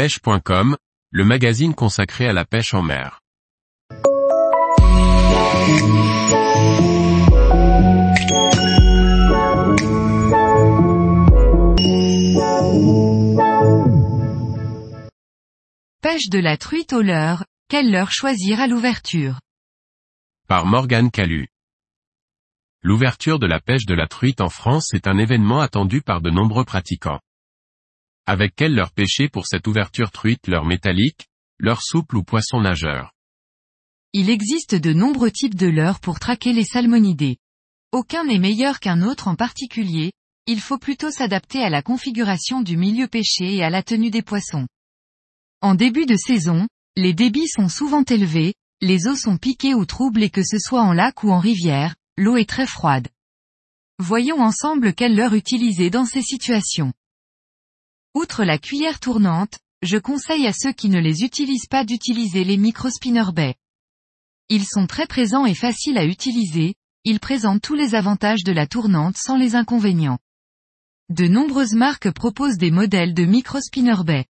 pêche.com, le magazine consacré à la pêche en mer. Pêche de la truite au leurre, quelle leurre choisir à l'ouverture? Par Morgane Calu. L'ouverture de la pêche de la truite en France est un événement attendu par de nombreux pratiquants. Avec quelle leur pêcher pour cette ouverture truite leur métallique, leur souple ou poisson nageur Il existe de nombreux types de leurres pour traquer les salmonidés. Aucun n'est meilleur qu'un autre en particulier, il faut plutôt s'adapter à la configuration du milieu pêché et à la tenue des poissons. En début de saison, les débits sont souvent élevés, les eaux sont piquées ou troubles et que ce soit en lac ou en rivière, l'eau est très froide. Voyons ensemble quelle leurre utiliser dans ces situations. Outre la cuillère tournante, je conseille à ceux qui ne les utilisent pas d'utiliser les microspinner baies. Ils sont très présents et faciles à utiliser, ils présentent tous les avantages de la tournante sans les inconvénients. De nombreuses marques proposent des modèles de microspinner baies.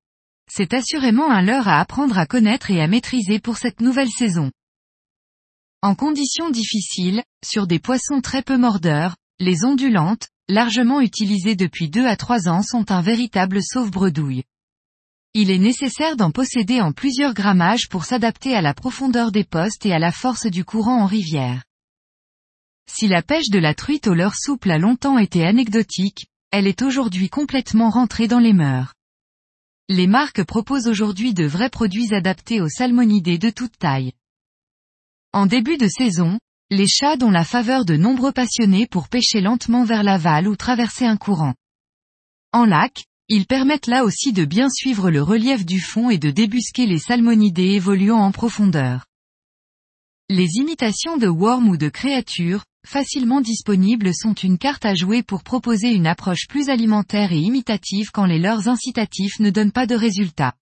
C'est assurément un leurre à apprendre à connaître et à maîtriser pour cette nouvelle saison. En conditions difficiles, sur des poissons très peu mordeurs, les ondulantes, largement utilisées depuis 2 à 3 ans sont un véritable sauve-bredouille. Il est nécessaire d'en posséder en plusieurs grammages pour s'adapter à la profondeur des postes et à la force du courant en rivière. Si la pêche de la truite au leurre souple a longtemps été anecdotique, elle est aujourd'hui complètement rentrée dans les mœurs. Les marques proposent aujourd'hui de vrais produits adaptés aux salmonidés de toute taille. En début de saison, les chats ont la faveur de nombreux passionnés pour pêcher lentement vers l'aval ou traverser un courant. En lac, ils permettent là aussi de bien suivre le relief du fond et de débusquer les salmonidés évoluant en profondeur. Les imitations de worms ou de créatures, facilement disponibles sont une carte à jouer pour proposer une approche plus alimentaire et imitative quand les leurs incitatifs ne donnent pas de résultats.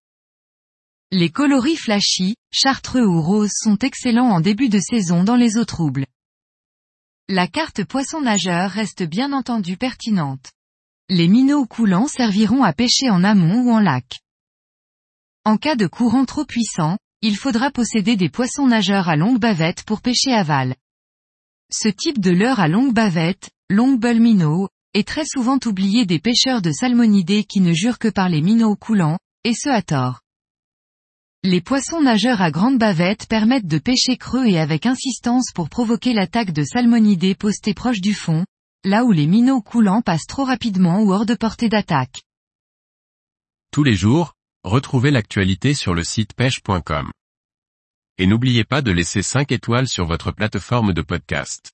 Les coloris flashy, chartreux ou roses sont excellents en début de saison dans les eaux troubles. La carte poisson nageur reste bien entendu pertinente. Les minots coulants serviront à pêcher en amont ou en lac. En cas de courant trop puissant, il faudra posséder des poissons nageurs à longue bavette pour pêcher aval. Ce type de leurre à longue bavette, long bull minnow, est très souvent oublié des pêcheurs de salmonidés qui ne jurent que par les minots coulants, et ce à tort. Les poissons nageurs à grande bavette permettent de pêcher creux et avec insistance pour provoquer l'attaque de salmonidés postés proches du fond, là où les minots coulants passent trop rapidement ou hors de portée d'attaque. Tous les jours, retrouvez l'actualité sur le site pêche.com. Et n'oubliez pas de laisser 5 étoiles sur votre plateforme de podcast.